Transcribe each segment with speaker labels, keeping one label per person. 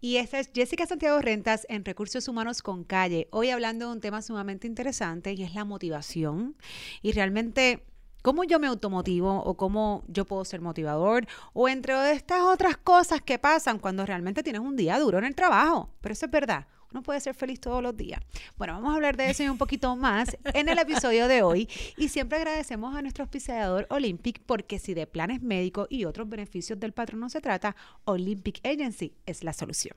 Speaker 1: Y esta es Jessica Santiago Rentas en Recursos Humanos con Calle. Hoy hablando de un tema sumamente interesante y es la motivación. Y realmente, ¿cómo yo me automotivo o cómo yo puedo ser motivador? O entre estas otras cosas que pasan cuando realmente tienes un día duro en el trabajo. Pero eso es verdad. Uno puede ser feliz todos los días. Bueno, vamos a hablar de eso y un poquito más en el episodio de hoy. Y siempre agradecemos a nuestro auspiciador Olympic porque si de planes médicos y otros beneficios del patrón se trata, Olympic Agency es la solución.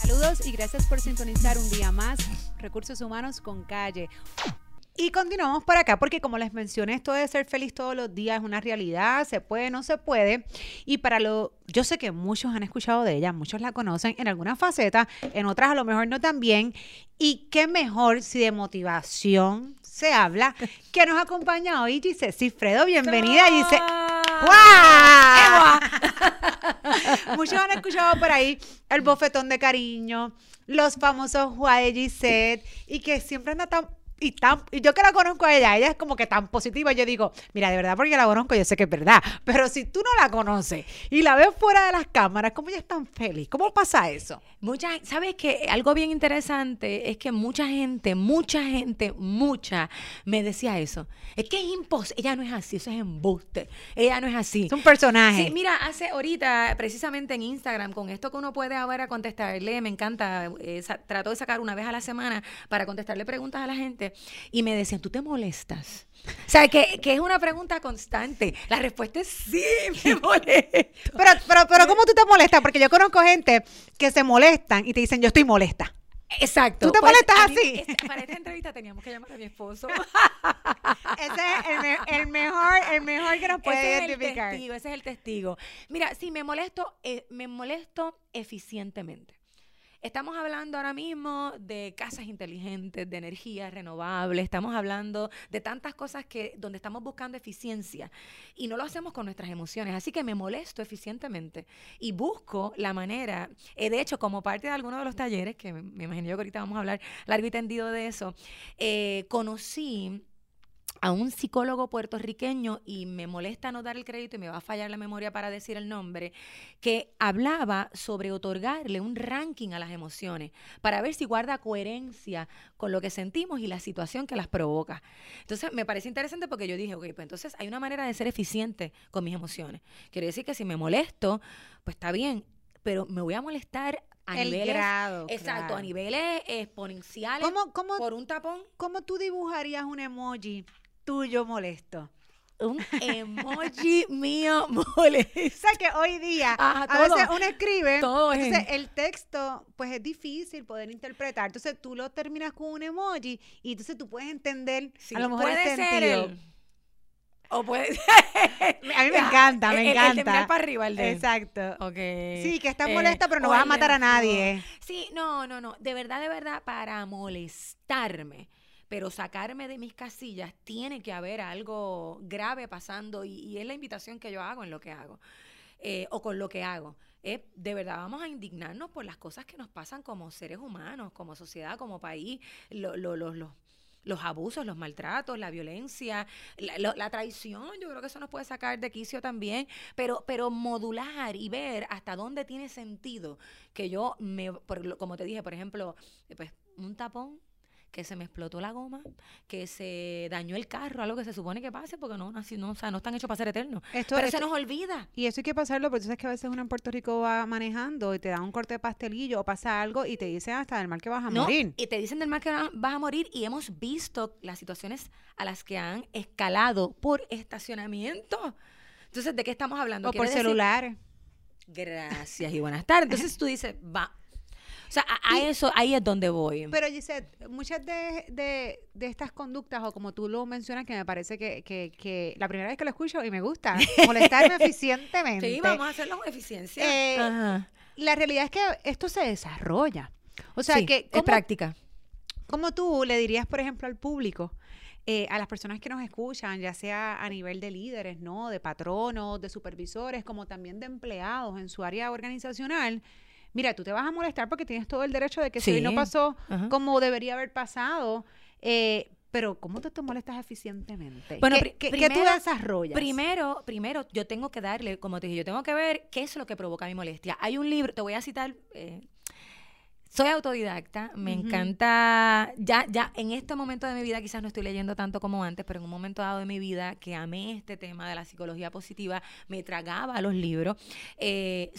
Speaker 1: Saludos y gracias por sintonizar un día más Recursos Humanos con Calle. Y continuamos por acá porque como les mencioné, esto de ser feliz todos los días es una realidad, se puede, no se puede. Y para lo, yo sé que muchos han escuchado de ella, muchos la conocen en alguna faceta, en otras a lo mejor no tan bien. Y qué mejor si de motivación se habla, que nos acompaña hoy Dice Cifredo, bienvenida Dice ¡Guau! Muchos han escuchado por ahí el bofetón de cariño, los famosos Juárez Gisette, y que siempre anda tan y, tan, y yo que la conozco a ella, ella es como que tan positiva, yo digo, mira, de verdad, porque la conozco, yo sé que es verdad, pero si tú no la conoces y la ves fuera de las cámaras, ¿cómo ella es tan feliz? ¿Cómo pasa eso?
Speaker 2: Mucha, ¿sabes que Algo bien interesante es que mucha gente, mucha gente, mucha, me decía eso. Es que es imposible, ella no es así, eso es embuste, ella no es así.
Speaker 1: Es un personaje.
Speaker 2: Sí, mira, hace ahorita, precisamente en Instagram, con esto que uno puede ahora contestarle, me encanta, eh, trato de sacar una vez a la semana para contestarle preguntas a la gente y me decían, ¿tú te molestas? O sea, que, que, es una pregunta constante. La respuesta es sí, me molesto.
Speaker 1: Pero, pero, pero, ¿cómo tú te molestas? Porque yo conozco gente que se molestan y te dicen, yo estoy molesta.
Speaker 2: Exacto.
Speaker 1: ¿Tú te pues, molestas así?
Speaker 2: para esta entrevista teníamos que llamar a mi esposo.
Speaker 1: ese es el, mejor, el mejor que nos puede
Speaker 2: ese
Speaker 1: identificar.
Speaker 2: Es el testigo, ese es el testigo. Mira, si me molesto, eh, me molesto eficientemente. Estamos hablando ahora mismo de casas inteligentes, de energía renovable, estamos hablando de tantas cosas que donde estamos buscando eficiencia y no lo hacemos con nuestras emociones, así que me molesto eficientemente y busco la manera, eh, de hecho como parte de alguno de los talleres, que me, imagino yo que ahorita vamos a hablar largo y tendido de eso, eh, conocí a un psicólogo puertorriqueño, y me molesta no dar el crédito y me va a fallar la memoria para decir el nombre, que hablaba sobre otorgarle un ranking a las emociones para ver si guarda coherencia con lo que sentimos y la situación que las provoca. Entonces, me parece interesante porque yo dije, ok, pues entonces hay una manera de ser eficiente con mis emociones. Quiere decir que si me molesto, pues está bien, pero me voy a molestar a
Speaker 1: el
Speaker 2: niveles,
Speaker 1: grado,
Speaker 2: exacto, a niveles exponenciales
Speaker 1: ¿Cómo, cómo,
Speaker 2: por un tapón.
Speaker 1: ¿Cómo tú dibujarías un emoji tuyo molesto?
Speaker 2: un emoji mío molesto.
Speaker 1: O sea que hoy día a veces uno escribe, todo entonces el texto pues es difícil poder interpretar. Entonces tú lo terminas con un emoji y entonces tú puedes entender a lo mejor el sentido.
Speaker 2: o puede
Speaker 1: A mí me encanta, me encanta.
Speaker 2: El, para arriba, el de
Speaker 1: Exacto.
Speaker 2: Okay.
Speaker 1: Sí, que estás molesta, pero no vas a matar a nadie.
Speaker 2: Sí, no, no, no. De verdad, de verdad, para molestarme pero sacarme de mis casillas tiene que haber algo grave pasando y, es la invitación que yo hago en lo que hago eh, o con lo que hago. Es, de verdad vamos a indignarnos por las cosas que nos pasan como seres humanos, como sociedad, como país, los los abusos, los maltratos, la violencia, la, traición, yo creo que eso nos puede sacar de quicio también, pero, pero modular y ver hasta dónde tiene sentido que yo me, como te dije, por ejemplo, pues un tapón que se me explotó la goma, que se dañó el carro, algo que se supone que pase, porque no, así no, o sea, no están hechos para ser eternos. Esto, Pero se nos olvida.
Speaker 1: Y eso hay que pasarlo, porque tú sabes que a veces uno en Puerto Rico va manejando y te da un corte de pastelillo o pasa algo y te dicen hasta del mal que vas a morir.
Speaker 2: Y te dicen del mal que vas a morir y hemos visto las situaciones a las que han escalado por estacionamiento. Entonces, ¿de qué estamos hablando?
Speaker 1: O por celulares.
Speaker 2: Gracias y buenas tardes. Entonces tú dices, va, o sea, a, eso, ahí es donde voy.
Speaker 1: Pero Gisette, muchas de, de, de, estas conductas, o como tú lo mencionas, que me parece que, que, que, la primera vez que lo escucho y me gusta, molestarme eficientemente.
Speaker 2: Sí, vamos a hacerlo con eficiencia.
Speaker 1: Eh, la realidad es que esto se desarrolla. O sea, que...
Speaker 2: es práctica.
Speaker 1: ¿Cómo tú le dirías, por ejemplo, al público, eh, a las personas que nos escuchan, ya sea a nivel de líderes, ¿no? De patronos, de supervisores, como también de empleados en su área organizacional, mira, tú te vas a molestar porque tienes todo el derecho de que si no pasó como debería haber pasado, eh, pero ¿cómo te, te molestas eficientemente?
Speaker 2: Bueno,
Speaker 1: ¿Qué,
Speaker 2: pri-
Speaker 1: qué- qué
Speaker 2: primero-
Speaker 1: tú desarrollas?
Speaker 2: Primero, primero, yo tengo que darle, como te dije, yo tengo que ver qué es lo que provoca mi molestia. Hay un libro, te voy a citar. eh, soy autodidacta, me
Speaker 1: Ujú.
Speaker 2: encanta, ya, ya en este momento de mi vida quizás no estoy leyendo tanto como antes, pero en un momento dado de mi vida que amé este tema de la psicología positiva, me tragaba los libros. Eh,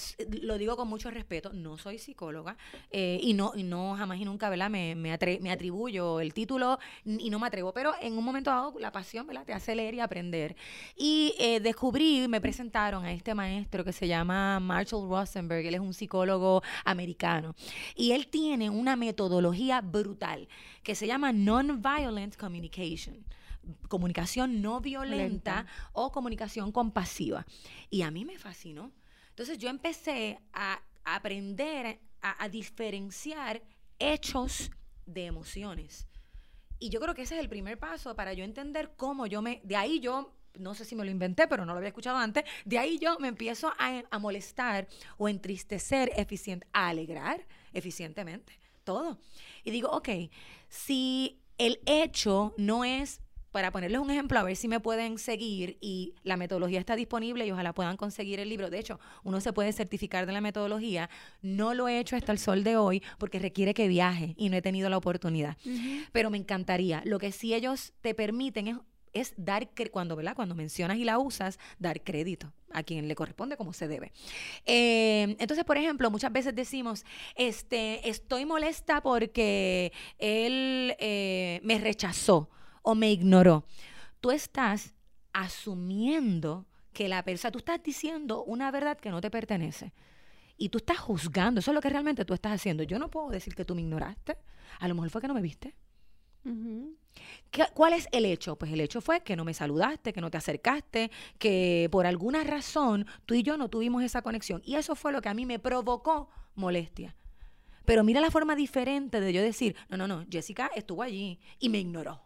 Speaker 2: lo digo con mucho respeto, no soy psicóloga eh, y, no, y no jamás y nunca ¿verdad? Me, me, atre- me atribuyo el título y no me atrevo, pero en un momento dado la pasión ¿verdad? te hace leer y aprender. Y eh, descubrí, me presentaron a este maestro que se llama Marshall Rosenberg, él es un psicólogo americano. Y él tiene una metodología brutal que se llama Nonviolent Communication. Comunicación no violenta
Speaker 1: Violenta.
Speaker 2: o comunicación compasiva. Y a mí me fascinó. Entonces yo empecé a aprender a, a diferenciar hechos de emociones. Y yo creo que ese es el primer paso para yo entender cómo yo me... De ahí yo, no sé si me lo inventé, pero no lo había escuchado antes, de ahí yo me empiezo a, a molestar o a entristecer eficiente, a alegrar eficientemente, todo. Y digo, ok, si el hecho no es, para ponerles un ejemplo, a ver si me pueden seguir y la metodología está disponible y ojalá puedan conseguir el libro. De hecho, uno se puede certificar de la metodología. No lo he hecho hasta el sol de hoy porque requiere que viaje y no he tenido la oportunidad pero me encantaría. Lo que sí ellos te permiten es, es dar, cuando. Cuando mencionas y la usas, dar crédito a quien le corresponde como se debe. Eh, entonces, por ejemplo, muchas veces decimos, este, estoy molesta porque él eh, me rechazó o me ignoró. Tú estás asumiendo que la persona, tú estás diciendo una verdad que no te pertenece. Y tú estás juzgando, eso es lo que realmente tú estás haciendo. Yo no puedo decir que tú me ignoraste. A lo mejor fue que no me viste.
Speaker 1: Ujú.
Speaker 2: ¿Qué- ¿Cuál es el hecho? Pues el hecho fue que no me saludaste, que no te acercaste, que por alguna razón tú y yo no tuvimos esa conexión. Y eso fue lo que a mí me provocó molestia. Pero mira la forma diferente de yo decir, no, no, no, Jessica estuvo allí y me ignoró.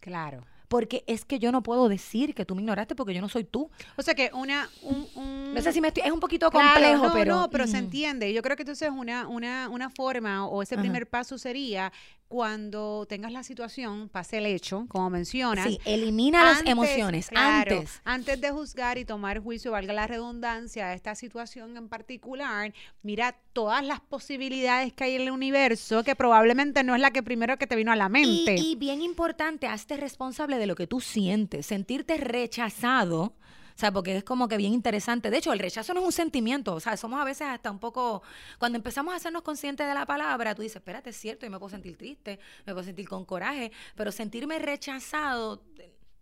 Speaker 1: Claro.
Speaker 2: Porque es que yo no puedo decir que tú me ignoraste porque yo no soy tú.
Speaker 1: O sea que una... Un, un-
Speaker 2: No sé si me estoy... Es un poquito
Speaker 1: Claro,
Speaker 2: complejo,
Speaker 1: no,
Speaker 2: pero...
Speaker 1: No, pero se entiende. Yo creo que entonces una, una, una forma o ese
Speaker 2: Ajá.
Speaker 1: primer paso sería cuando tengas la situación, pase el hecho, como mencionas.
Speaker 2: Sí, elimina las emociones
Speaker 1: claro,
Speaker 2: antes.
Speaker 1: Antes de juzgar y tomar juicio, valga la redundancia, de esta situación en particular, mira todas las posibilidades que hay en el universo, que probablemente no es la que primero que te vino a la mente.
Speaker 2: Y, y bien importante, hazte responsable de lo que tú sientes. Sentirte rechazado, sea, porque es como que bien interesante. De hecho, el rechazo no es un sentimiento. O sea, somos a veces hasta un poco. Cuando empezamos a hacernos conscientes de la palabra, tú dices, espérate, es cierto, yo me puedo sentir triste, me puedo sentir con coraje, pero sentirme rechazado,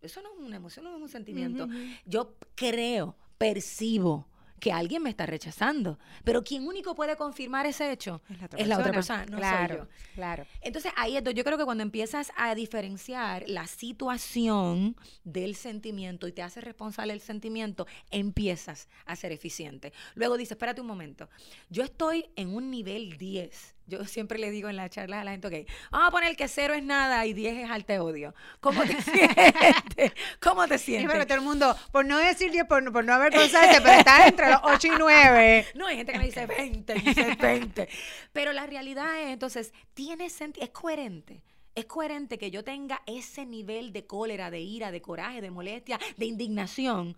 Speaker 2: eso no es una emoción, no es un sentimiento. Yo creo, percibo que alguien me está rechazando, pero quien único puede confirmar ese hecho es la otra persona, no soy
Speaker 1: claro,
Speaker 2: yo.
Speaker 1: Claro.
Speaker 2: Entonces ahí es donde yo creo que cuando empiezas a diferenciar la situación del sentimiento y te haces responsable del sentimiento, empiezas a ser eficiente. Luego dices, espérate un momento, yo estoy en un nivel 10. Yo siempre le digo en las charlas a la gente, ok, vamos a poner que cero es nada y 10 es al te odio. ¿Cómo te sientes? ¿Cómo te
Speaker 1: Sí,
Speaker 2: sientes?
Speaker 1: pero todo el mundo, por no decir 10, por, por no avergonzarse, pero está entre los 8 y 9.
Speaker 2: No, hay gente que me dice 20, dice 20. Pero la realidad es, entonces, tiene senti- es coherente. Es coherente que yo tenga ese nivel de cólera, de ira, de coraje, de molestia, de indignación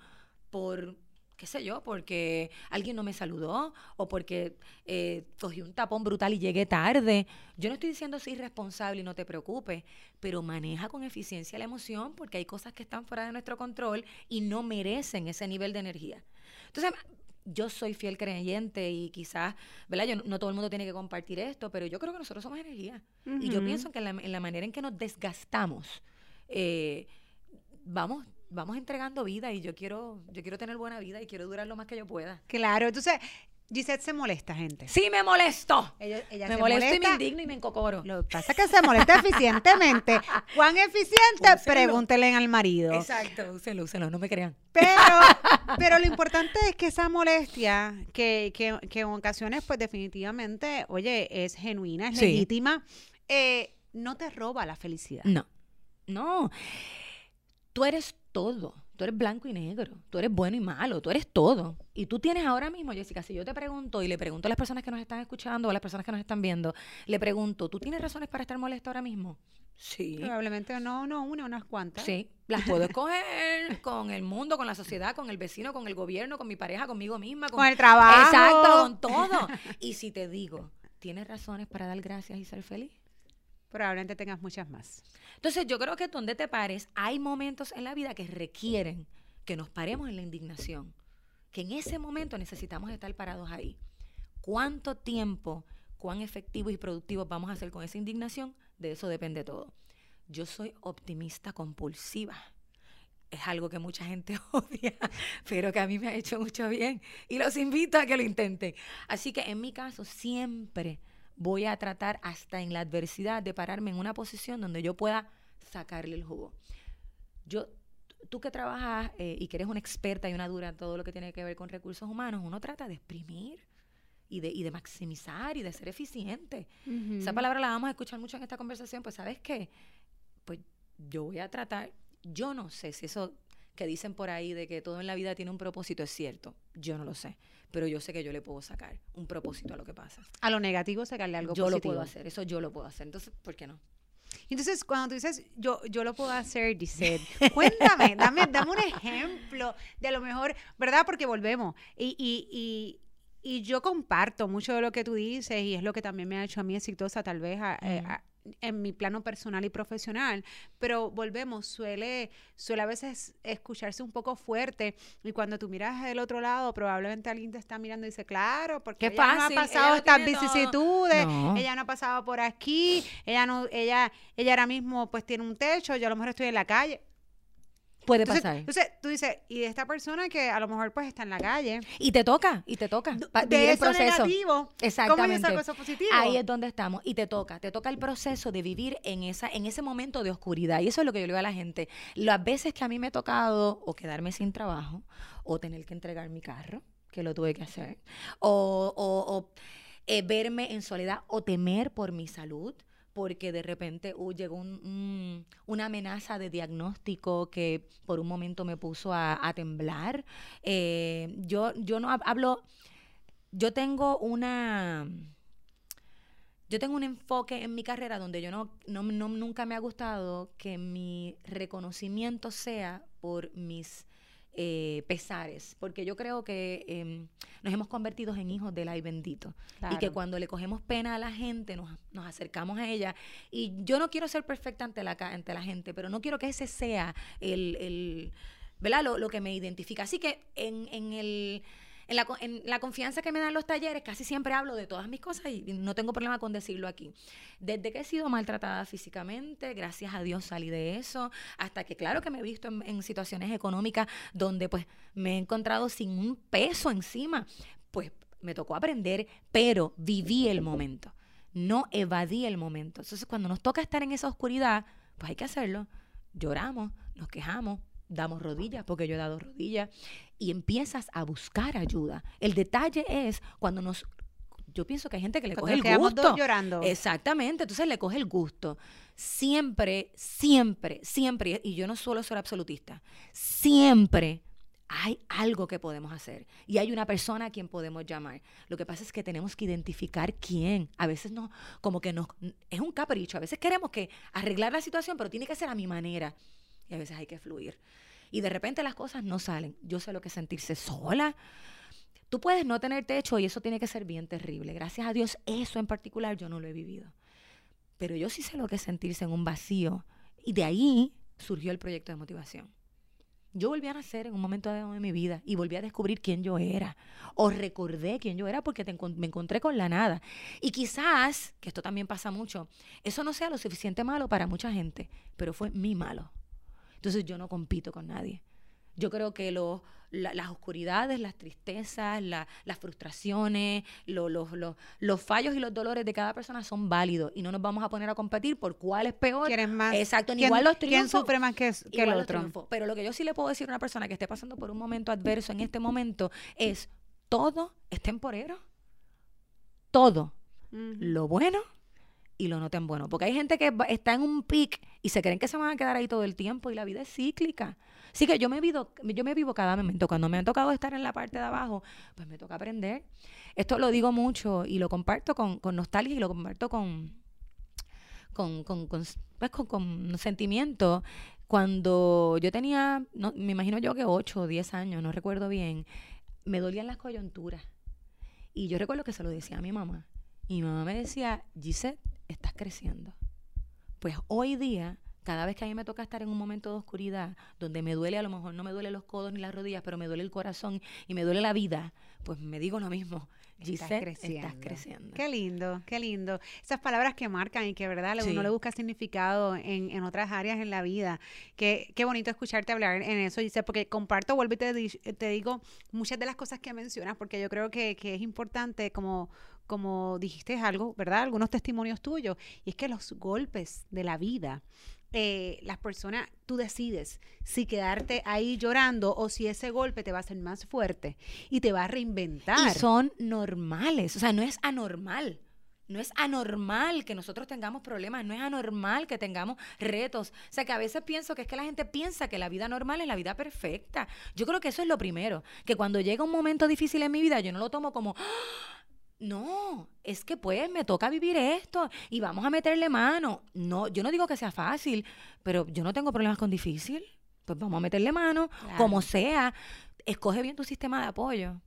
Speaker 2: por, qué sé yo, porque alguien no me saludó o porque eh, cogí un tapón brutal y llegué tarde. Yo no estoy diciendo soy irresponsable y no te preocupes, pero maneja con eficiencia la emoción porque hay cosas que están fuera de nuestro control y no merecen ese nivel de energía. Entonces, yo soy fiel creyente y quizás, ¿verdad? Yo, no, todo el mundo tiene que compartir esto, pero yo creo que nosotros somos energía. Y yo pienso que en la, en la manera en que nos desgastamos, eh, vamos, vamos entregando vida y yo quiero, yo quiero tener buena vida y quiero durar lo más que yo pueda.
Speaker 1: Claro, entonces Gisette se molesta, gente.
Speaker 2: Sí, me molestó.
Speaker 1: Ella, ella
Speaker 2: Me
Speaker 1: se
Speaker 2: molesto y me
Speaker 1: molesta.
Speaker 2: indigno y me encocoro.
Speaker 1: Lo que pasa es que se molesta eficientemente. ¿Cuán eficiente?
Speaker 2: Úselo.
Speaker 1: Pregúntele al marido.
Speaker 2: Exacto, úsenlo, úsenlo, no me crean.
Speaker 1: Pero, pero lo importante es que esa molestia, que, que, que en ocasiones, pues definitivamente, oye, es genuina, es
Speaker 2: Sí.
Speaker 1: legítima, eh, no te roba la felicidad.
Speaker 2: No, no. Tú eres todo. Tú eres blanco y negro. Tú eres bueno y malo. Tú eres todo. Y tú tienes ahora mismo, Jessica, si yo te pregunto y le pregunto a las personas que nos están escuchando o a las personas que nos están viendo, le pregunto, ¿tú tienes razones para estar molesto ahora mismo? Sí.
Speaker 1: Probablemente no, no una, unas cuantas.
Speaker 2: Sí, las puedo escoger con el mundo, con la sociedad, con el vecino, con el gobierno, con mi pareja, conmigo misma.
Speaker 1: Con el trabajo.
Speaker 2: Exacto, con todo. Y si te digo, ¿tienes razones para dar gracias y ser feliz?
Speaker 1: Probablemente tengas muchas más.
Speaker 2: Entonces yo creo que donde te pares, hay momentos en la vida que requieren que nos paremos en la indignación, que en ese momento necesitamos estar parados ahí. ¿Cuánto tiempo, cuán efectivos y productivos vamos a hacer con esa indignación? De eso depende todo. Yo soy optimista compulsiva. Es algo que mucha gente odia, pero que a mí me ha hecho mucho bien. Y los invito a que lo intenten. Así que en mi caso siempre voy a tratar hasta en la adversidad de pararme en una posición donde yo pueda sacarle el jugo. Yo, tú que trabajas eh, y que eres una experta y una dura en todo lo que tiene que ver con recursos humanos, uno trata de exprimir y de, y de maximizar y de ser eficiente. Esa palabra la vamos a escuchar mucho en esta conversación, pues sabes qué, pues yo voy a tratar, yo no sé si eso que dicen por ahí de que todo en la vida tiene un propósito es cierto, yo no lo sé, pero yo sé que yo le puedo sacar un propósito a lo que pasa.
Speaker 1: A lo negativo sacarle algo
Speaker 2: yo
Speaker 1: positivo.
Speaker 2: lo puedo hacer, eso yo lo puedo hacer, entonces, ¿por qué no?
Speaker 1: Entonces, cuando tú dices, yo, yo lo puedo hacer, dice, cuéntame, dame, dame un ejemplo de a lo mejor, ¿verdad? Porque volvemos. Y, y, y, y yo comparto mucho de lo que tú dices y es lo que también me ha hecho a mí exitosa tal vez a-
Speaker 2: Ujú.
Speaker 1: a- en mi plano personal y profesional, pero volvemos, suele, suele a veces escucharse un poco fuerte y cuando tú miras del otro lado, probablemente alguien te está mirando y dice, claro, porque
Speaker 2: Qué
Speaker 1: ella no ha pasado estas
Speaker 2: tiene todo".
Speaker 1: vicisitudes,
Speaker 2: No.
Speaker 1: ella no ha pasado por aquí, ella no, ella, ella ahora mismo pues tiene un techo, yo a lo mejor estoy en la calle.
Speaker 2: Puede
Speaker 1: Entonces,
Speaker 2: pasar.
Speaker 1: entonces tú dices, y esta persona que a lo mejor pues está en la calle,
Speaker 2: Y te toca, y te toca. pa-
Speaker 1: de
Speaker 2: vivir el
Speaker 1: eso
Speaker 2: proceso.
Speaker 1: negativo, ¿cómo yo
Speaker 2: Exactamente.
Speaker 1: saco eso positivo?
Speaker 2: Ahí es donde estamos. Y te toca, te toca el proceso de vivir en esa, en ese momento de oscuridad. Y eso es lo que yo le digo a la gente. Las veces que a mí me ha tocado o quedarme sin trabajo, o tener que entregar mi carro, que lo tuve que hacer, o, o- o, eh, verme en soledad, o temer por mi salud, porque de repente uh, llegó un- un- una amenaza de diagnóstico que por un momento me puso a, temblar. Eh, yo, yo no hab- hablo, yo tengo una, yo tengo un enfoque en mi carrera donde yo no, no, no- nunca me ha gustado que mi reconocimiento sea por mis eh, pesares, porque yo creo que em, nos hemos convertido en hijos del ay bendito y que cuando le cogemos pena a la gente nos, nos acercamos a ella y yo no quiero ser perfecta ante la, ante la gente, pero no quiero que ese sea el, el ¿verdad? Lo, lo que me identifica. Así que en, en el... En la, la confianza que me dan los talleres, casi siempre hablo de todas mis cosas y no tengo problema con decirlo aquí. Desde que he sido maltratada físicamente, gracias a Dios salí de eso, hasta que claro que me he visto en, en situaciones económicas donde pues me he encontrado sin un peso encima. Pues me tocó aprender, pero viví el momento, no evadí el momento. Entonces cuando nos toca estar en esa oscuridad, pues hay que hacerlo. Lloramos, nos quejamos, damos rodillas, porque yo he dado rodillas, y empiezas a buscar ayuda. El detalle es cuando nos... Yo pienso que hay gente que le
Speaker 1: Cuando
Speaker 2: coge el gusto.
Speaker 1: dos llorando.
Speaker 2: Exactamente, entonces le coge el gusto. Siempre, siempre, siempre, y yo no suelo ser absolutista, siempre hay algo que podemos hacer y hay una persona a quien podemos llamar. Lo que pasa es que tenemos que identificar quién. A veces no, como que nos, es un capricho, a veces queremos que arreglar la situación, pero tiene que ser a mi manera y a veces hay que fluir. Y de repente las cosas no salen. Yo sé lo que sentirse sola. Tú puedes no tener techo y eso tiene que ser bien terrible. Gracias a Dios, eso en particular yo no lo he vivido. Pero yo sí sé lo que sentirse en un vacío. Y de ahí surgió el proyecto de motivación. Yo volví a nacer en un momento de mi vida y volví a descubrir quién yo era. O recordé quién yo era porque me encontré con la nada. Y quizás, que esto también pasa mucho, eso no sea lo suficiente malo para mucha gente, pero fue mi malo. Entonces yo no compito con nadie. Yo creo que lo- la- las oscuridades, las tristezas, la- las frustraciones, lo- lo- lo- los fallos y los dolores de cada persona son válidos y no nos vamos a poner a competir por cuál es peor.
Speaker 1: ¿Quién es más?
Speaker 2: Exacto, ni
Speaker 1: ¿Quién-
Speaker 2: igual los
Speaker 1: ¿Quién
Speaker 2: triunfos.
Speaker 1: sufre más que, que el otro?
Speaker 2: Pero lo que yo sí le puedo decir a una persona que esté pasando por un momento adverso en este momento es todo es temporero. Todo. Lo bueno y lo no tan bueno. Porque hay gente que está en un pic y se creen que se van a quedar ahí todo el tiempo y la vida es cíclica. Así que yo me vivo, yo me vivo cada momento. Cuando me ha tocado estar en la parte de abajo, pues me toca aprender. Esto lo digo mucho y lo comparto con, con nostalgia y lo comparto con, con, con, con, pues, sentimiento. Cuando yo tenía, no, me imagino yo que 8 o 10 años, no recuerdo bien, me dolían las coyunturas. Y yo recuerdo que se lo decía a mi mamá. Y mi mamá me decía, Gisette, estás creciendo. Pues hoy día, cada vez que a mí me toca estar en un momento de oscuridad, donde me duele, a lo mejor no me duele los codos ni las rodillas, pero me duele el corazón y me duele la vida, pues me digo lo mismo.
Speaker 1: Estás
Speaker 2: Gisette,
Speaker 1: creciendo.
Speaker 2: estás creciendo.
Speaker 1: Qué lindo, qué lindo. Esas palabras que marcan y que, ¿verdad?
Speaker 2: Sí.
Speaker 1: Uno le busca significado en, en otras áreas en la vida. Qué, qué bonito escucharte hablar en eso, Giselle, porque comparto, vuelvo y te, te digo muchas de las cosas que mencionas, porque yo creo que, que es importante, como, como dijiste algo, ¿verdad? Algunos testimonios tuyos, y es que los golpes de la vida, eh, las personas, tú decides si quedarte ahí llorando o si ese golpe te va a hacer más fuerte y te va a reinventar.
Speaker 2: Y son normales, o sea, no es anormal. No es anormal que nosotros tengamos problemas, no es anormal que tengamos retos. O sea, que a veces pienso que es que la gente piensa que la vida normal es la vida perfecta. Yo creo que eso es lo primero, que cuando llega un momento difícil en mi vida, yo no lo tomo como, "Ah, no, es que pues me toca vivir esto y vamos a meterle mano. No, yo no digo que sea fácil, pero yo no tengo problemas con difícil. Pues vamos a meterle mano, como sea. Escoge bien tu sistema de apoyo.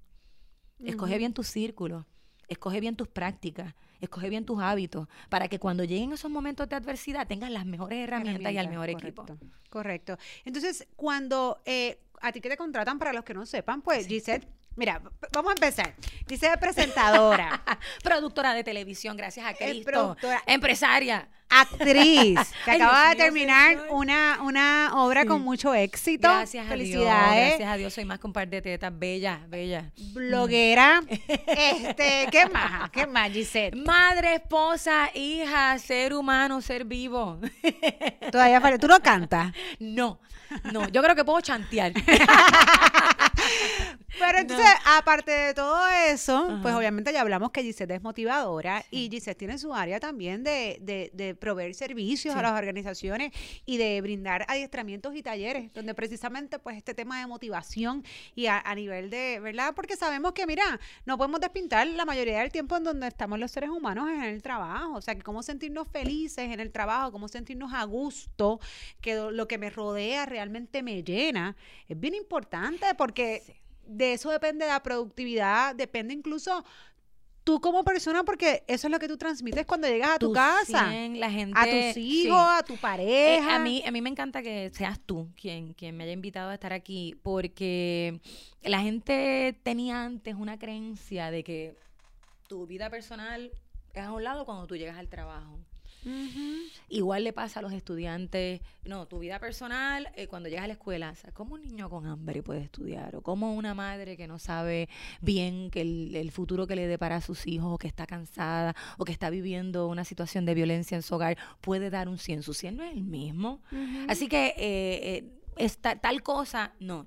Speaker 2: Escoge bien tus círculos, escoge bien tus prácticas, escoge bien tus hábitos, para que cuando lleguen esos momentos de adversidad tengas las mejores herramientas y al mejor equipo.
Speaker 1: correcto, Correcto. Entonces, cuando eh, a ti que te contratan, para los que no sepan, pues Gisette, mira, vamos a empezar. Gisette es presentadora,
Speaker 2: Productora de televisión, gracias a
Speaker 1: Es
Speaker 2: Cristo.
Speaker 1: productora.
Speaker 2: Empresaria.
Speaker 1: actriz, que
Speaker 2: Ay,
Speaker 1: acaba
Speaker 2: Dios
Speaker 1: de terminar una, una obra
Speaker 2: Sí.
Speaker 1: con mucho éxito.
Speaker 2: Gracias a Dios.
Speaker 1: Felicidades.
Speaker 2: Gracias a Dios, soy más que un par de tetas. Bella, bella.
Speaker 1: Bloguera. este, ¿qué más? ¿Qué más, Gisette?
Speaker 2: Madre, esposa, hija, ser humano, ser vivo.
Speaker 1: Todavía falta. ¿Tú no cantas?
Speaker 2: No, no, yo creo que puedo chantear.
Speaker 1: Pero entonces, aparte de todo eso, pues obviamente ya hablamos que Gisette es motivadora y Gisette tiene su área también de, de, de proveer servicios a las organizaciones y de brindar adiestramientos y talleres, donde precisamente pues este tema de motivación y a, a nivel de, ¿verdad? Porque sabemos que, mira, no podemos despintar la mayoría del tiempo en donde estamos los seres humanos en el trabajo, o sea, que cómo sentirnos felices en el trabajo, cómo sentirnos a gusto, que lo- que me rodea realmente me llena, es bien importante porque. De eso depende la productividad, depende incluso tú como persona, porque eso es lo que tú transmites cuando llegas a tu
Speaker 2: Tu
Speaker 1: casa,
Speaker 2: 100, la gente,
Speaker 1: a tus
Speaker 2: sí.
Speaker 1: hijos, a tu
Speaker 2: Eh,
Speaker 1: pareja.
Speaker 2: a, mí, a mí me encanta que seas tú quien, quien me haya invitado a estar aquí, porque la gente tenía antes una creencia de que tu vida personal es a un lado cuando tú llegas al trabajo. Igual le pasa a los estudiantes, no, tu vida personal eh, cuando llegas a la escuela, o sea, ¿cómo un niño con hambre puede estudiar? O cómo una madre que no sabe bien que el, el futuro que le depara a sus hijos, o que está cansada, o que está viviendo una situación de violencia en su hogar, puede dar un 100. Su 100 no es el mismo. Así que eh, eh, esta, tal cosa, no.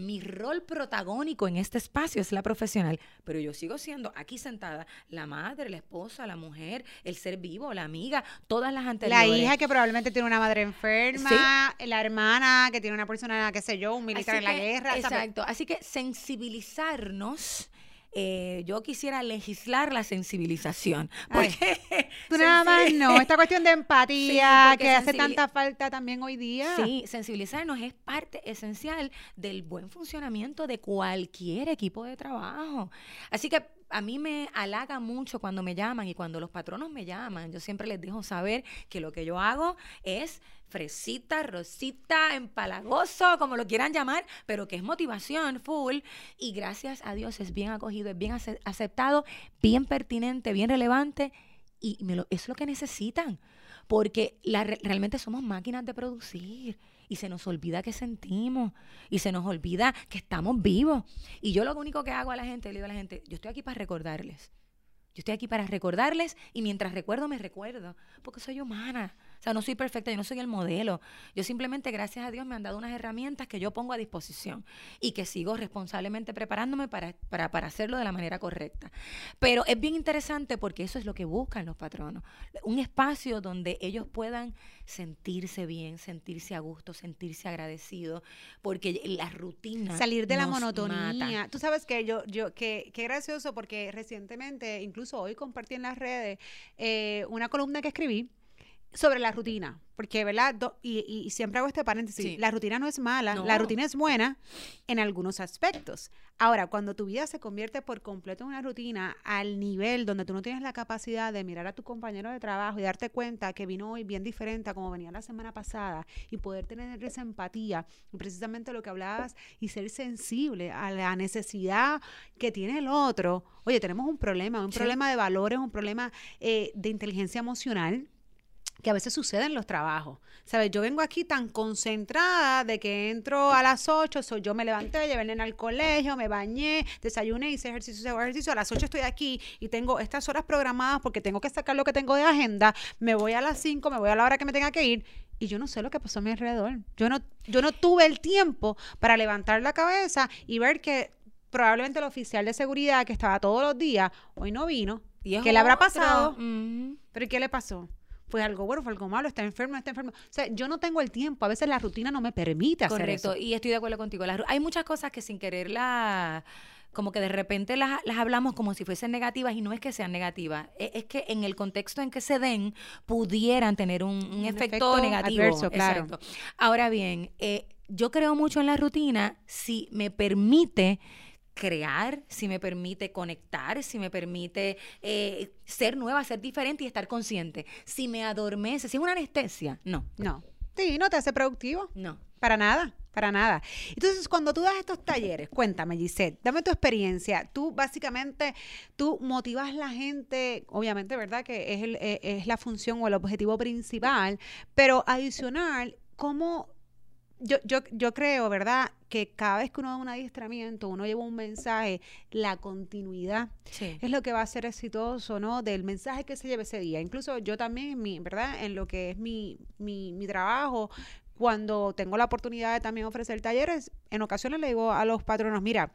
Speaker 2: Mi rol protagónico en este espacio es la profesional, pero yo sigo siendo aquí sentada la madre, la esposa, la mujer, el ser vivo, la amiga, todas las
Speaker 1: La
Speaker 2: anteriores.
Speaker 1: hija que probablemente tiene una madre enferma, la hermana que tiene una persona, qué sé yo, un militar
Speaker 2: Así
Speaker 1: en la
Speaker 2: que,
Speaker 1: guerra. ¿sabes?
Speaker 2: Exacto. Así que sensibilizarnos. Eh, yo quisiera legislar la sensibilización. Porque
Speaker 1: Tú nada más no, esta cuestión de empatía que hace tanta falta también hoy día.
Speaker 2: Sí, sensibilizarnos es parte esencial del buen funcionamiento de cualquier equipo de trabajo. Así que a mí me halaga mucho cuando me llaman y cuando los patronos me llaman. Yo siempre les dejo saber que lo que yo hago es fresita, rosita, empalagoso, como lo quieran llamar, pero que es motivación full. Y gracias a Dios es bien acogido, es bien ace- aceptado, bien pertinente, bien relevante. Y me lo- es lo que necesitan porque la re- realmente somos máquinas de producir y se nos olvida que sentimos y se nos olvida que estamos vivos. Y yo lo único que hago a la gente, le digo a la gente, yo estoy aquí para recordarles. Yo estoy aquí para recordarles y mientras recuerdo me recuerdo, porque soy humana. O sea, no soy perfecta, yo no soy el modelo. Yo simplemente, gracias a Dios, me han dado unas herramientas que yo pongo a disposición y que sigo responsablemente preparándome para, para, para hacerlo de la manera correcta. Pero es bien interesante porque eso es lo que buscan los patronos. Un espacio donde ellos puedan sentirse bien, sentirse a gusto, sentirse agradecidos, porque la rutina.
Speaker 1: salir de la monotonía.
Speaker 2: mata.
Speaker 1: Tú sabes que yo, yo, que, qué gracioso porque recientemente, incluso hoy compartí en las redes eh, una columna que escribí sobre la rutina, porque, ¿verdad? Do- y, y siempre hago este paréntesis,
Speaker 2: Sí.
Speaker 1: la rutina no es mala, la rutina es buena en algunos aspectos. Ahora, cuando tu vida se convierte por completo en una rutina al nivel donde tú no tienes la capacidad de mirar a tu compañero de trabajo y darte cuenta que vino hoy bien diferente a como venía la semana pasada y poder tener esa empatía, y precisamente lo que hablabas, y ser sensible a la necesidad que tiene el otro, oye, tenemos un problema, un
Speaker 2: Sí.
Speaker 1: problema de valores, un problema eh, de inteligencia emocional que a veces sucede en los trabajos. ¿Sabes? Yo vengo aquí tan concentrada de que entro a las 8, so yo me levanté, llevé nene al colegio, me bañé, desayuné, hice ejercicio, hice ejercicio, a las 8 estoy aquí y tengo estas horas programadas porque tengo que sacar lo que tengo de agenda, me voy a las 5, me voy a la hora que me tenga que ir y yo no sé lo que pasó a mi alrededor. Yo no, yo no tuve el tiempo para levantar la cabeza y ver que probablemente el oficial de seguridad que estaba todos los días, hoy no vino. ¿Qué le habrá pasado?
Speaker 2: Ujú.
Speaker 1: ¿Pero y qué le pasó? ¿Fue algo bueno? ¿Fue algo malo? ¿Está enfermo? ¿No ¿Está enfermo? O sea, yo no tengo el tiempo. A veces la rutina no me permite hacer
Speaker 2: Correcto,
Speaker 1: eso.
Speaker 2: y estoy de acuerdo contigo. Ru- hay muchas cosas que sin quererlas, como que de repente las, las hablamos como si fuesen negativas y no es que sean negativas, e- es, que en el contexto en que se den pudieran tener un, un
Speaker 1: Un
Speaker 2: efecto,
Speaker 1: efecto
Speaker 2: negativo.
Speaker 1: adverso, claro.
Speaker 2: Exacto. Ahora bien, eh, yo creo mucho en la rutina si me permite crear, si me permite conectar, si me permite eh, ser nueva, ser diferente y estar consciente. Si me adormece, si es una anestesia, no,
Speaker 1: No. Sí, no te hace productivo.
Speaker 2: no.
Speaker 1: Para nada, para nada. Entonces, cuando tú das estos talleres, cuéntame, Gisette, dame tu experiencia. Tú, básicamente, tú motivas la gente, obviamente, ¿verdad? Que es, el- eh, es la función o el objetivo principal, pero adicional, ¿cómo...? Yo, yo, yo creo, ¿verdad? Que cada vez que uno da un adiestramiento, uno lleva un mensaje, la continuidad
Speaker 2: Sí.
Speaker 1: es lo que va a ser exitoso, ¿no? Del mensaje que se lleve ese día. Incluso yo también, mi, ¿verdad? En lo que es mi, mi, mi trabajo, cuando tengo la oportunidad de también ofrecer talleres, en ocasiones le digo a los patronos, mira,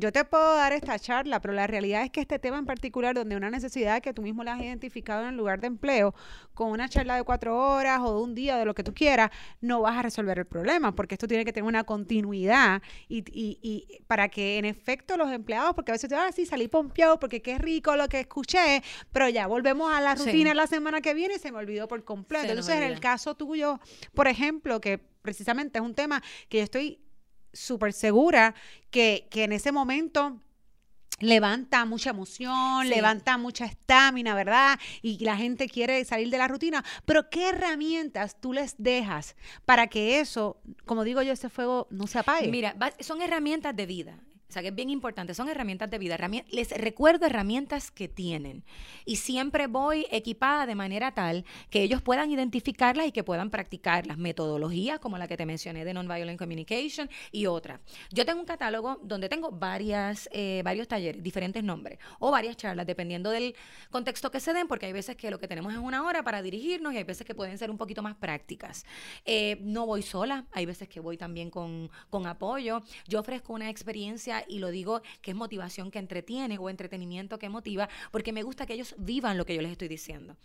Speaker 1: yo te puedo dar esta charla, pero la realidad es que este tema en particular, donde una necesidad que tú mismo la has identificado en el lugar de empleo, con una charla de cuatro horas o de un día, de lo que tú quieras, no vas a resolver el problema, porque esto tiene que tener una continuidad y, y- y para que en efecto los empleados, porque a veces te ah, sí, salí pompeado porque qué rico lo que escuché, pero ya volvemos a la
Speaker 2: Sí.
Speaker 1: rutina la semana que viene y se me olvidó por completo.
Speaker 2: Se
Speaker 1: Entonces, en el caso tuyo, por ejemplo, que precisamente es un tema que yo estoy súper segura que, que en ese momento levanta mucha emoción,
Speaker 2: Sí.
Speaker 1: levanta mucha estamina, ¿verdad? Y la gente quiere salir de la rutina. Pero ¿qué herramientas tú les dejas para que eso, como digo yo, ese fuego no se apague?
Speaker 2: Mira, va- son herramientas de vida. O sea, que es bien importante, son herramientas de vida. les recuerdo herramientas que tienen. Y siempre voy equipada de manera tal que ellos puedan identificarlas y que puedan practicarlas. Metodologías como la que te mencioné de Nonviolent Communication y otras. Yo tengo un catálogo donde tengo varias, eh, varios talleres, diferentes nombres, o varias charlas, dependiendo del contexto que se den, porque hay veces que lo que tenemos es una hora para dirigirnos y hay veces que pueden ser un poquito más prácticas. Eh, no voy sola, hay veces que voy también con, con apoyo. Yo ofrezco una experiencia y lo digo que es motivación que entretiene o entretenimiento que motiva, porque me gusta que ellos vivan lo que yo les estoy diciendo.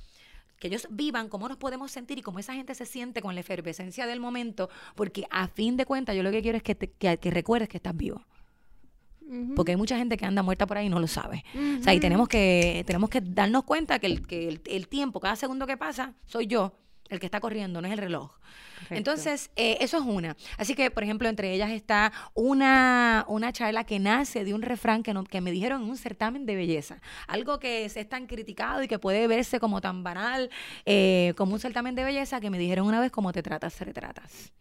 Speaker 2: Que ellos vivan cómo nos podemos sentir y cómo esa gente se siente con la efervescencia del momento, porque a fin de cuentas yo lo que quiero es que, te- que, que recuerdes que estás vivo. Porque hay mucha gente que anda muerta por ahí y no lo sabe. O sea, y tenemos que, tenemos que darnos cuenta que, el, que el, el tiempo, cada segundo que pasa, soy yo el que está corriendo, no es el reloj. Entonces, eh, eso es una. Así que, por ejemplo, entre ellas está una, una charla que nace de un refrán que, no- que me dijeron en un certamen de belleza. Algo que es tan criticado y que puede verse como tan banal, eh, como un certamen de belleza, que me dijeron una vez, como te tratas, retratas.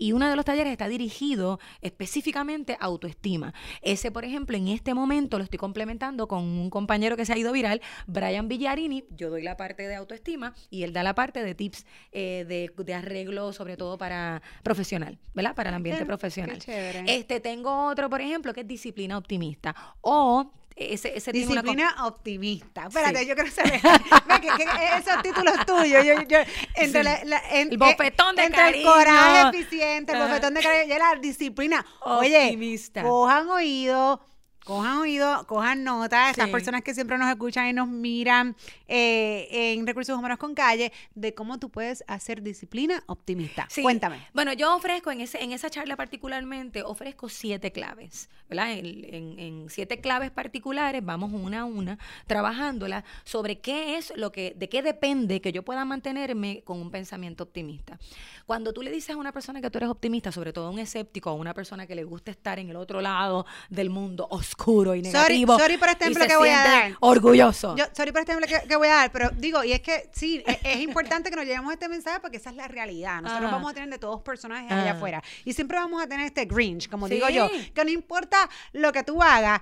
Speaker 2: Y uno de los talleres está dirigido específicamente a autoestima. Ese, por ejemplo, en este momento lo estoy complementando con un compañero que se ha ido viral, Brian Villarini. Yo doy la parte de autoestima y él da la parte de tips eh, de, de arreglo, sobre todo para profesional, ¿verdad? Para el ambiente
Speaker 1: Qué-
Speaker 2: profesional.
Speaker 1: qué.
Speaker 2: Este, tengo otro, por ejemplo, que es disciplina optimista. O ese, ese tiene una co-
Speaker 1: Disciplina optimista. Espérate,
Speaker 2: Sí.
Speaker 1: yo quiero saber. Que, que esos títulos tuyos. Yo, yo, entre
Speaker 2: Sí.
Speaker 1: la- la- en-
Speaker 2: El bofetón de
Speaker 1: entre el
Speaker 2: cariño.
Speaker 1: coraje eficiente, el bofetón de cariño y la disciplina. Oye,
Speaker 2: Optimista.
Speaker 1: cojan oído, cojan oído, cojan nota, estas
Speaker 2: Sí.
Speaker 1: personas que siempre nos escuchan y nos miran eh, en Recursos Humanos con Calle, de cómo tú puedes hacer disciplina optimista.
Speaker 2: Sí.
Speaker 1: Cuéntame.
Speaker 2: Bueno, yo ofrezco en, ese, en esa charla particularmente, ofrezco siete claves, ¿verdad? En, en- en siete claves particulares, vamos una a una, trabajándola sobre qué es lo que, de qué depende que yo pueda mantenerme con un pensamiento optimista. Cuando tú le dices a una persona que tú eres optimista, sobre todo a un escéptico, a una persona que le gusta estar en el otro lado del mundo oscuro y negativo.
Speaker 1: sorry por este ejemplo que voy a dar.
Speaker 2: Orgulloso.
Speaker 1: Yo, sorry por este ejemplo que, que voy a dar, pero digo, y es que sí, es, es importante que nos lleguemos a este mensaje porque esa es la realidad. Nosotros
Speaker 2: Ajá.
Speaker 1: vamos a tener de todos personajes allá
Speaker 2: Ajá.
Speaker 1: afuera. Y siempre vamos a tener este Grinch, como digo yo, que no importa lo que tú hagas.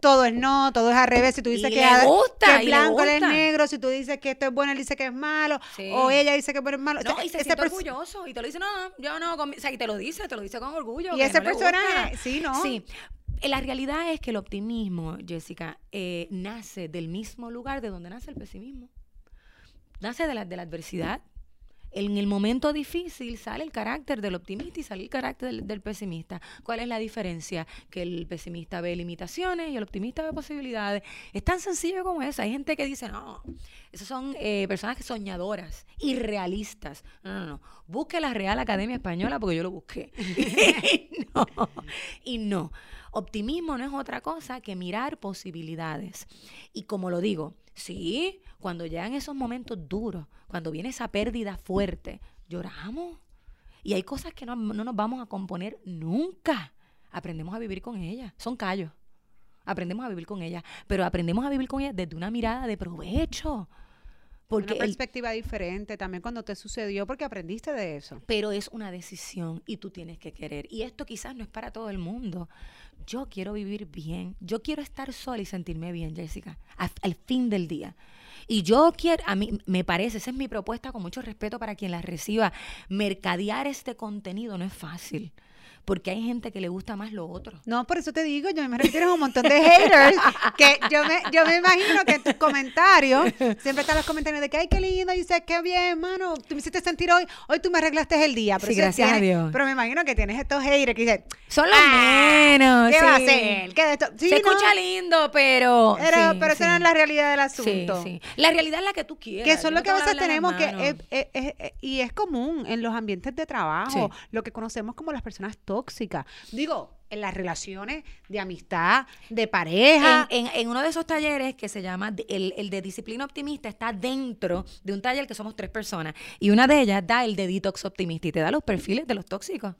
Speaker 1: Todo es no, todo es al revés. Si tú dices que,
Speaker 2: gusta,
Speaker 1: que es
Speaker 2: y le
Speaker 1: blanco, él es negro, si tú dices que esto es bueno, él dice que es malo,
Speaker 2: Sí.
Speaker 1: o ella dice que bueno es malo. O
Speaker 2: No,
Speaker 1: sea,
Speaker 2: y se siente orgulloso y te lo dice, no, yo no, con mi-". o sea, y te lo dice, te lo dice con orgullo.
Speaker 1: Y ese
Speaker 2: no
Speaker 1: personaje, sí, ¿no?
Speaker 2: Sí. Eh, La realidad es que el optimismo, Jessica, eh, nace del mismo lugar de donde nace el pesimismo. Nace de la, de la adversidad. En el momento difícil sale el carácter del optimista y sale el carácter del, del pesimista. ¿Cuál es la diferencia? Que el pesimista ve limitaciones y el optimista ve posibilidades. Es tan sencillo como eso. Hay gente que dice, no, esas son eh, personas que soñadoras, irrealistas. No, no, no. Busque la Real Academia Española porque yo lo busqué. y no. Y no. Optimismo no es otra cosa que mirar posibilidades. Y como lo digo, sí, cuando llegan esos momentos duros, cuando viene esa pérdida fuerte, lloramos. Y hay cosas que no, no nos vamos a componer nunca. Aprendemos a vivir con ellas. Son callos. Aprendemos a vivir con ellas. Pero aprendemos a vivir con ellas desde una mirada de provecho. Porque
Speaker 1: una
Speaker 2: el-
Speaker 1: perspectiva diferente también cuando te sucedió porque aprendiste de eso.
Speaker 2: pero es una decisión y tú tienes que querer. Y esto quizás no es para todo el mundo. Yo quiero vivir bien. Yo quiero estar sola y sentirme bien, Jessica, al fin del día. Y yo quiero, a mí me parece, esa es mi propuesta con mucho respeto para quien la reciba, mercadear este contenido no es fácil, porque hay gente que le gusta más lo otro.
Speaker 1: No, por eso te digo, yo me imagino que tienes un montón de haters que yo me, yo me imagino que en tus comentarios siempre están los comentarios de que ay qué lindo, y dices qué bien, mano, tú me hiciste sentir hoy, hoy tú me arreglaste el día.
Speaker 2: Sí,
Speaker 1: eso
Speaker 2: gracias a Dios.
Speaker 1: Pero me imagino que tienes estos haters que dicen,
Speaker 2: Son los
Speaker 1: "Ah,
Speaker 2: menos.
Speaker 1: ¿qué va a
Speaker 2: sí.
Speaker 1: hacer? ¿Qué de esto? Sí,
Speaker 2: Se
Speaker 1: ¿no?
Speaker 2: escucha lindo, pero.
Speaker 1: Pero,
Speaker 2: sí,
Speaker 1: pero esa no
Speaker 2: sí.
Speaker 1: es la realidad del
Speaker 2: Sí,
Speaker 1: asunto.
Speaker 2: sí. La realidad es la que tú quieras.
Speaker 1: Que
Speaker 2: yo
Speaker 1: lo
Speaker 2: no
Speaker 1: que a veces tenemos que, es- es- es- y es común en los ambientes de trabajo,
Speaker 2: Sí.
Speaker 1: lo que conocemos como las personas tóxicas. Digo, en las relaciones de amistad, de pareja.
Speaker 2: En, en- en uno de esos talleres que se llama el, el de disciplina optimista está dentro de un taller que somos tres personas y una de ellas da el de detox optimista y te da los perfiles de los tóxicos.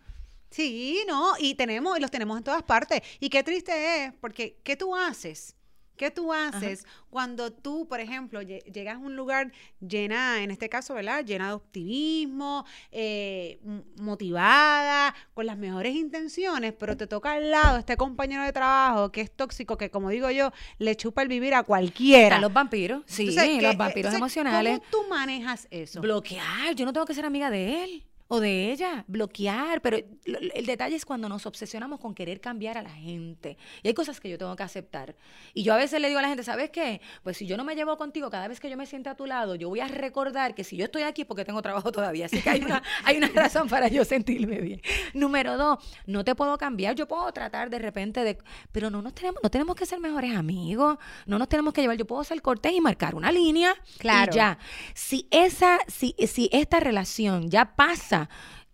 Speaker 1: Sí, no, y tenemos, y los tenemos en todas partes. Y qué triste es, porque ¿qué tú haces? ¿Qué tú haces cuando tú, por ejemplo, lle- llegas a un lugar llena, en este caso, ¿verdad? Llena de optimismo, eh, motivada, con las mejores intenciones, pero te toca al lado este compañero de trabajo que es tóxico, que como digo yo, le chupa el vivir a cualquiera.
Speaker 2: Están los vampiros, sí,
Speaker 1: Entonces, que-
Speaker 2: los vampiros
Speaker 1: entonces,
Speaker 2: emocionales.
Speaker 1: ¿Cómo tú manejas eso?
Speaker 2: Bloquear, yo no tengo que ser amiga de él o de ella, bloquear, pero lo- el detalle es cuando nos obsesionamos con querer cambiar a la gente. Y hay cosas que yo tengo que aceptar. Y yo a veces le digo a la gente, ¿sabes qué? Pues si yo no me llevo contigo, cada vez que yo me siente a tu lado, yo voy a recordar que si yo estoy aquí es porque tengo trabajo todavía. Así que hay una, hay una razón para yo sentirme bien. Número dos, no te puedo cambiar. Yo puedo tratar de repente de... Pero no nos tenemos, no tenemos que ser mejores amigos. No nos tenemos que llevar. Yo puedo ser cortés y marcar una línea.
Speaker 1: Claro.
Speaker 2: Y ya. Si esa, si, si esta relación ya pasa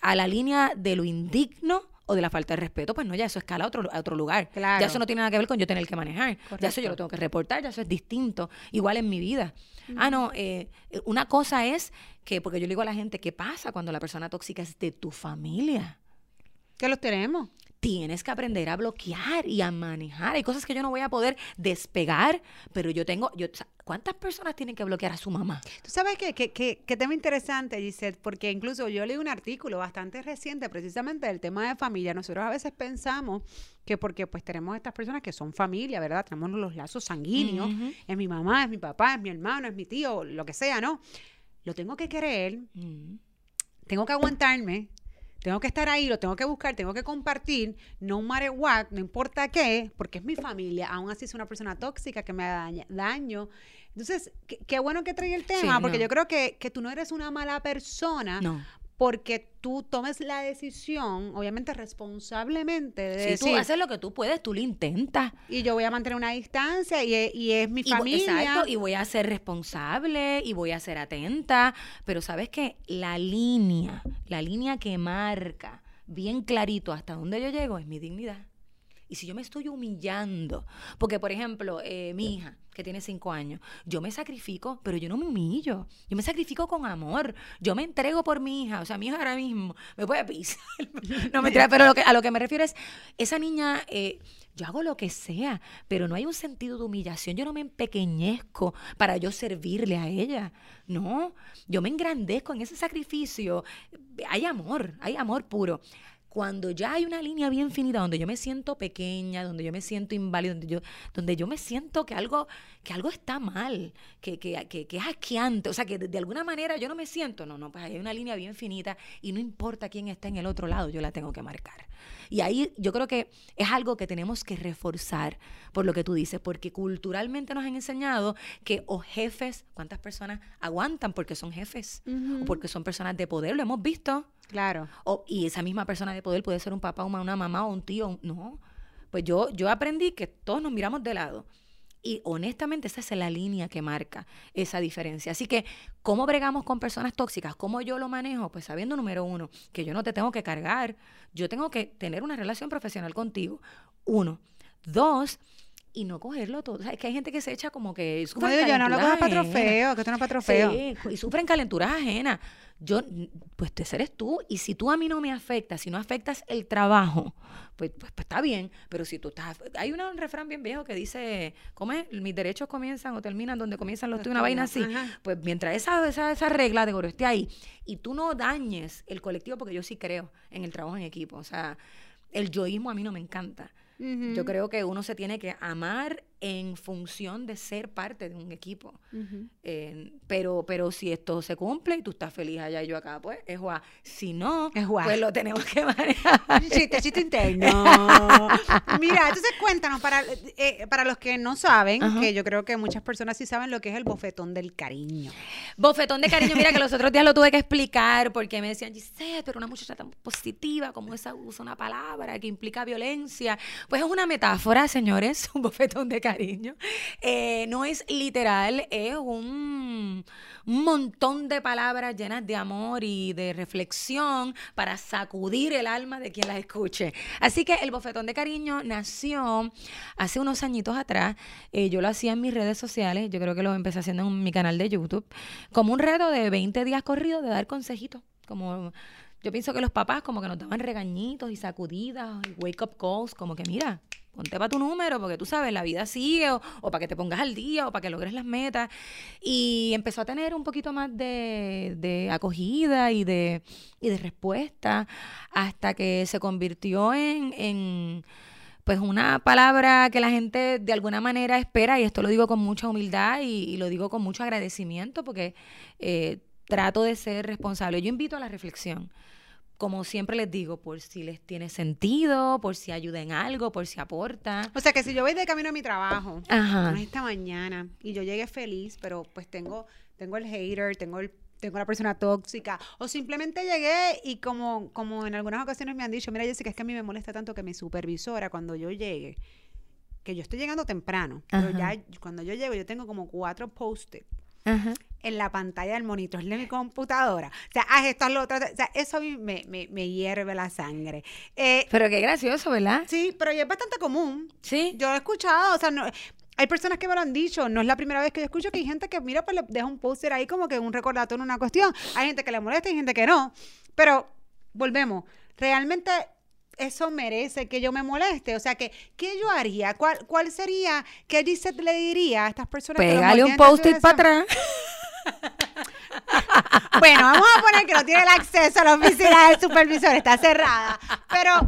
Speaker 2: a la línea de lo indigno o de la falta de respeto, pues no, ya eso escala a otro, a otro lugar.
Speaker 1: Claro.
Speaker 2: Ya eso no tiene nada que ver con yo tener que manejar. Ya eso yo lo tengo que reportar, ya eso es distinto. Igual en mi vida. Ah, no, eh, una cosa es que, porque yo le digo a la gente, ¿qué pasa cuando la persona tóxica es de tu familia?
Speaker 1: Que los tenemos.
Speaker 2: Tienes que aprender a bloquear y a manejar. Hay cosas que yo no voy a poder despegar, pero yo tengo, yo, ¿cuántas personas tienen que bloquear a su mamá?
Speaker 1: Tú sabes qué, qué, qué- qué tema interesante, Gisette, porque incluso yo leí un artículo bastante reciente precisamente del tema de familia. Nosotros a veces pensamos que porque pues tenemos estas personas que son familia, ¿verdad? Tenemos los lazos sanguíneos. Es mi mamá, es mi papá, es mi hermano, es mi tío, lo que sea, ¿no? Lo tengo que querer,
Speaker 2: Mm.
Speaker 1: tengo que aguantarme, tengo que estar ahí, lo tengo que buscar, tengo que compartir, no matter what, no importa qué, porque es mi familia, aún así es una persona tóxica que me daña, daño. Entonces, qué, qué bueno que trae el tema,
Speaker 2: Sí,
Speaker 1: porque
Speaker 2: no.
Speaker 1: yo creo que, que tú no eres una mala persona
Speaker 2: No.
Speaker 1: Porque tú tomes la decisión, obviamente responsablemente, de
Speaker 2: Si
Speaker 1: decir,
Speaker 2: tú haces lo que tú puedes, tú lo intentas.
Speaker 1: y yo voy a mantener una distancia y es, y es mi
Speaker 2: Y
Speaker 1: familia.
Speaker 2: exacto, y voy a ser responsable y voy a ser atenta, pero sabes que la línea, la línea que marca bien clarito hasta dónde yo llego es mi dignidad. Y si yo me estoy humillando, porque por ejemplo, eh, mi hija, que tiene cinco años, yo me sacrifico, pero yo no me humillo, yo me sacrifico con amor, yo me entrego por mi hija, o sea, mi hija ahora mismo. Me puede pisar, no me pero lo que- a lo que me refiero es, esa niña, eh, yo hago lo que sea, pero no hay un sentido de humillación, yo no me empequeñezco para yo servirle a ella, no, yo me engrandezco en ese sacrificio, hay amor, hay amor puro cuando ya hay una línea bien finita donde yo me siento pequeña, donde yo me siento inválido, donde yo, donde yo me siento que algo, que algo está mal, que, que, que, que es asqueante, o sea, que de, de alguna manera yo no me siento, no, no, pues hay una línea bien finita y no importa quién está en el otro lado, yo la tengo que marcar. Y ahí yo creo que es algo que tenemos que reforzar por lo que tú dices, porque culturalmente nos han enseñado que o jefes, ¿cuántas personas aguantan porque son jefes? O porque son personas de poder, lo hemos visto.
Speaker 1: Claro.
Speaker 2: O- y esa misma persona de poder puede ser un papá, una, mamá o un tío. no. Pues yo, yo aprendí que todos nos miramos de lado. Y honestamente esa es la línea que marca esa diferencia. Así que, ¿cómo bregamos con personas tóxicas? ¿Cómo yo lo manejo? Pues sabiendo, número uno, que yo no te tengo que cargar. Yo tengo que tener una relación profesional contigo. Uno. Dos, y no cogerlo todo. O sea, es que hay gente que se echa como que...
Speaker 1: Como digo yo, no lo cojas para trofeo, que esto no es para trofeo.
Speaker 2: Sí, y sufren calenturas ajenas. Yo, pues ese eres tú. Y si tú a mí no me afectas, si no afectas el trabajo, pues, pues, pues está bien. Pero si tú estás. Hay una- un refrán bien viejo que dice: ¿Cómo es? Mis derechos comienzan o terminan donde comienzan los tuyos, una vaina así.
Speaker 1: ajá.
Speaker 2: Pues mientras esa, esa, esa regla de oro esté ahí y tú no dañes el colectivo, porque yo sí creo en el trabajo en equipo. O sea, el yoísmo a mí no me encanta. Yo creo que uno se tiene que amar en función de ser parte de un equipo. Eh, pero, pero si esto se cumple y tú estás feliz allá y yo acá, pues es guay. Si no,
Speaker 1: Es guay.
Speaker 2: pues lo tenemos que manejar.
Speaker 1: Chiste, chiste interno. Mira, entonces cuéntanos, para, eh, para los que no saben, que yo creo que muchas personas sí saben lo que es el bofetón del cariño.
Speaker 2: Bofetón de cariño, mira que los otros días lo tuve que explicar porque me decían, Giselle, pero una muchacha tan positiva como esa usa una palabra que implica violencia. Pues es una metáfora, señores, un bofetón de cariño. Eh, no es literal, es un, un montón de palabras llenas de amor y de reflexión para sacudir el alma de quien las escuche. Así que el bofetón de cariño nació hace unos añitos atrás. Eh, yo lo hacía en mis redes sociales, yo creo que lo empecé haciendo en mi canal de YouTube, como un reto de 20 días corridos de dar consejitos. Como yo pienso que los papás como que nos daban regañitos y sacudidas y wake up calls, como que mira, ponte para tu número, porque tú sabes, la vida sigue, o, o para que te pongas al día, o para que logres las metas. Y empezó a tener un poquito más de, de acogida y de, y de respuesta, hasta que se convirtió en, en pues una palabra que la gente de alguna manera espera, y esto lo digo con mucha humildad y, lo digo con mucho agradecimiento, porque eh, trato de ser responsable. Yo invito a la reflexión como siempre les digo, por si les tiene sentido, por si ayuda en algo, por si aporta.
Speaker 1: O sea que si yo voy de camino a mi trabajo,
Speaker 2: Ajá.
Speaker 1: esta mañana, y yo llegué feliz, pero pues tengo, tengo el hater, tengo el tengo la persona tóxica, o simplemente llegué y como, como en algunas ocasiones me han dicho, mira Jessica, es que a mí me molesta tanto que mi supervisora cuando yo llegue, que yo estoy llegando temprano, pero ya cuando yo llego yo tengo como cuatro post-it
Speaker 2: Ajá.
Speaker 1: en la pantalla del monitor de mi computadora. O sea, haz esto, haz lo otro. O sea, eso a mí me, me, me hierve la sangre. Eh,
Speaker 2: Pero qué gracioso, ¿verdad?
Speaker 1: sí, pero es bastante común.
Speaker 2: Sí.
Speaker 1: Yo lo he escuchado, o sea, no, hay personas que me lo han dicho, no es la primera vez que yo escucho que hay gente que, mira, pues le deja un póster ahí como que un recordatorio, una cuestión. Hay gente que le molesta y gente que no. Pero, volvemos, realmente eso merece que yo me moleste. O sea, que, ¿qué yo haría? ¿Cuál, cuál sería, qué Gisette le diría a estas personas que
Speaker 2: Pégale un post-it para atrás.
Speaker 1: Bueno, vamos a poner que no tiene el acceso a la oficina del supervisor, está cerrada. Pero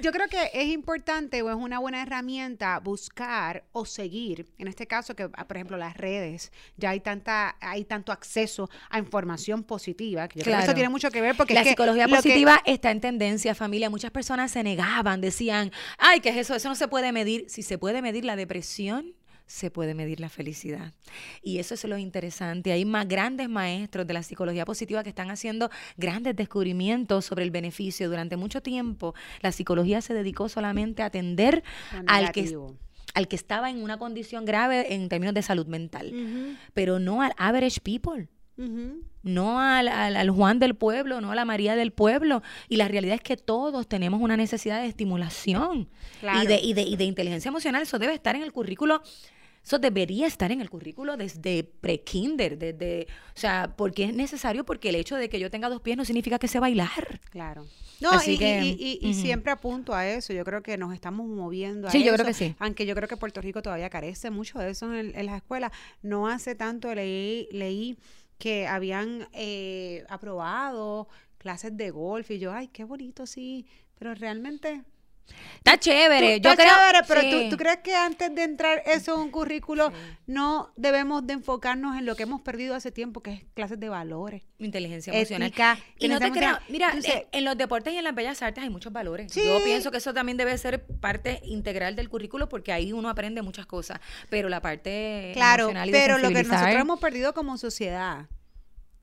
Speaker 1: yo creo que es importante o es una buena herramienta buscar o seguir, en este caso que, ah, por ejemplo, las redes, ya hay tanta, hay tanto acceso a información positiva, que yo creo que eso
Speaker 2: Claro.
Speaker 1: tiene mucho que ver porque
Speaker 2: la
Speaker 1: es que
Speaker 2: psicología
Speaker 1: que-
Speaker 2: positiva está en tendencia, familia. Muchas personas se negaban, decían, ay, ¿qué es eso? Eso no se puede medir. Si se puede medir la depresión, se puede medir la felicidad. Y eso es lo interesante. Hay más grandes maestros de la psicología positiva que están haciendo grandes descubrimientos sobre el beneficio. Durante mucho tiempo la psicología se dedicó solamente a atender al que al que estaba en una condición grave en términos de salud mental, pero no al average people. No al, al, Juan del pueblo, no a la María del pueblo. Y la realidad es que todos tenemos una necesidad de estimulación y, de, y, de, y de inteligencia emocional. Eso debe estar en el currículo eso debería estar en el currículo desde pre-kinder, desde, o sea, porque es necesario, porque el hecho de que yo tenga dos pies no significa que sé bailar.
Speaker 1: Claro. No, y, y, y, siempre apunto a eso. Yo creo que nos estamos moviendo a
Speaker 2: sí,
Speaker 1: eso.
Speaker 2: yo creo que sí.
Speaker 1: Aunque yo creo que Puerto Rico todavía carece mucho de eso en, en las escuelas. No hace tanto leí, leí que habían eh, aprobado clases de golf y yo, ay, qué bonito, sí, pero realmente
Speaker 2: Está chévere.
Speaker 1: está chévere, pero ¿tú, crees que antes de entrar eso en un currículo no debemos de enfocarnos en lo que hemos perdido hace tiempo, que es clases de valores?
Speaker 2: Inteligencia emocional. y no te mira, eh, en los deportes y en las bellas artes hay muchos valores. Yo pienso que eso también debe ser parte integral del currículo porque ahí uno aprende muchas cosas, pero la parte
Speaker 1: claro, pero lo que nosotros hemos perdido como sociedad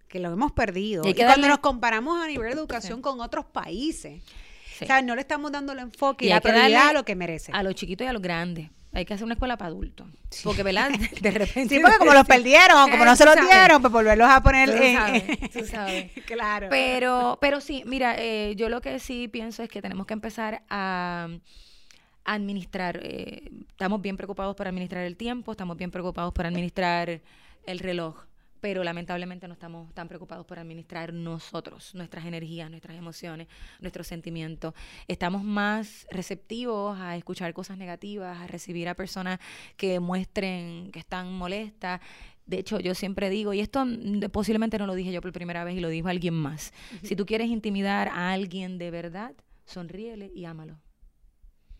Speaker 1: que lo hemos perdido. Y, cuando nos comparamos a nivel de educación con otros países, o sea, no le estamos dando el enfoque y, la prioridad a lo que merece.
Speaker 2: A los chiquitos y a los grandes. Hay que hacer una escuela para adultos. Porque, ¿verdad? De repente.
Speaker 1: Sí, porque como los perdieron, como no se los dieron, pues volverlos a poner.
Speaker 2: Tú sabes, tú sabes.
Speaker 1: claro.
Speaker 2: Pero, pero sí, mira, eh, yo lo que sí pienso es que tenemos que empezar a administrar. Eh, estamos bien preocupados por administrar el tiempo, estamos bien preocupados por administrar el reloj pero lamentablemente no estamos tan preocupados por administrar nosotros, nuestras energías, nuestras emociones, nuestros sentimientos. Estamos más receptivos a escuchar cosas negativas, a recibir a personas que muestren que están molestas. De hecho, yo siempre digo, y esto posiblemente no lo dije yo por primera vez y lo dijo alguien más, si tú quieres intimidar a alguien de verdad, sonríele y ámalo.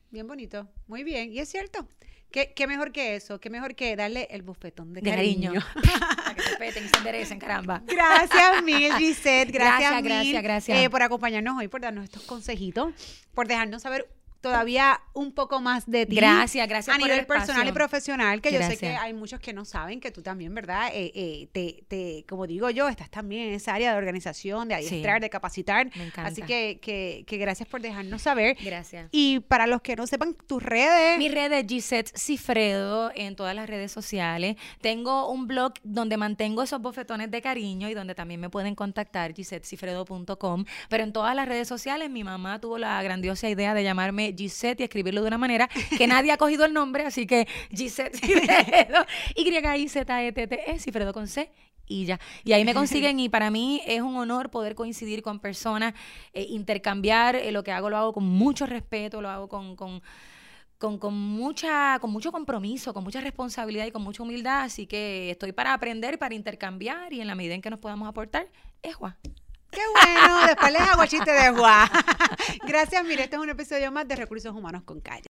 Speaker 1: Bien bonito, muy bien, y es cierto. ¿Qué, ¿Qué, mejor que eso? ¿Qué mejor que darle el bufetón de, cariño?
Speaker 2: Para que se peten y se enderecen, caramba.
Speaker 1: Gracias mil, Gisette. Gracias,
Speaker 2: gracias, gracias, gracias.
Speaker 1: Eh, por acompañarnos hoy, por darnos estos consejitos, por dejarnos saber todavía un poco más de ti.
Speaker 2: Gracias, gracias.
Speaker 1: A nivel personal y profesional, que yo sé que hay muchos que no saben que tú también, ¿verdad? Eh, eh, te, te, como digo yo, estás también en esa área de organización, de adiestrar, de capacitar.
Speaker 2: Me encanta.
Speaker 1: Así que, que, que, gracias por dejarnos saber.
Speaker 2: Gracias.
Speaker 1: Y para los que no sepan, tus redes.
Speaker 2: Mi red es Gisette Cifredo en todas las redes sociales. Tengo un blog donde mantengo esos bofetones de cariño y donde también me pueden contactar, gisettecifredo.com. Pero en todas las redes sociales, mi mamá tuvo la grandiosa idea de llamarme Gisette y escribirlo de una manera que nadie ha cogido el nombre, así que Gisette Cifredo, Y-I-Z-E-T-T-E, Cifredo con C y ya. Y ahí me consiguen y para mí es un honor poder coincidir con personas, eh, intercambiar eh, lo que hago, lo hago con mucho respeto, lo hago con, con, con, con, mucha, con mucho compromiso, con mucha responsabilidad y con mucha humildad, así que estoy para aprender, para intercambiar y en la medida en que nos podamos aportar, es Juan.
Speaker 1: Qué bueno, después les hago chiste de Juan. Gracias, mire, este es un episodio más de Recursos Humanos con Calle.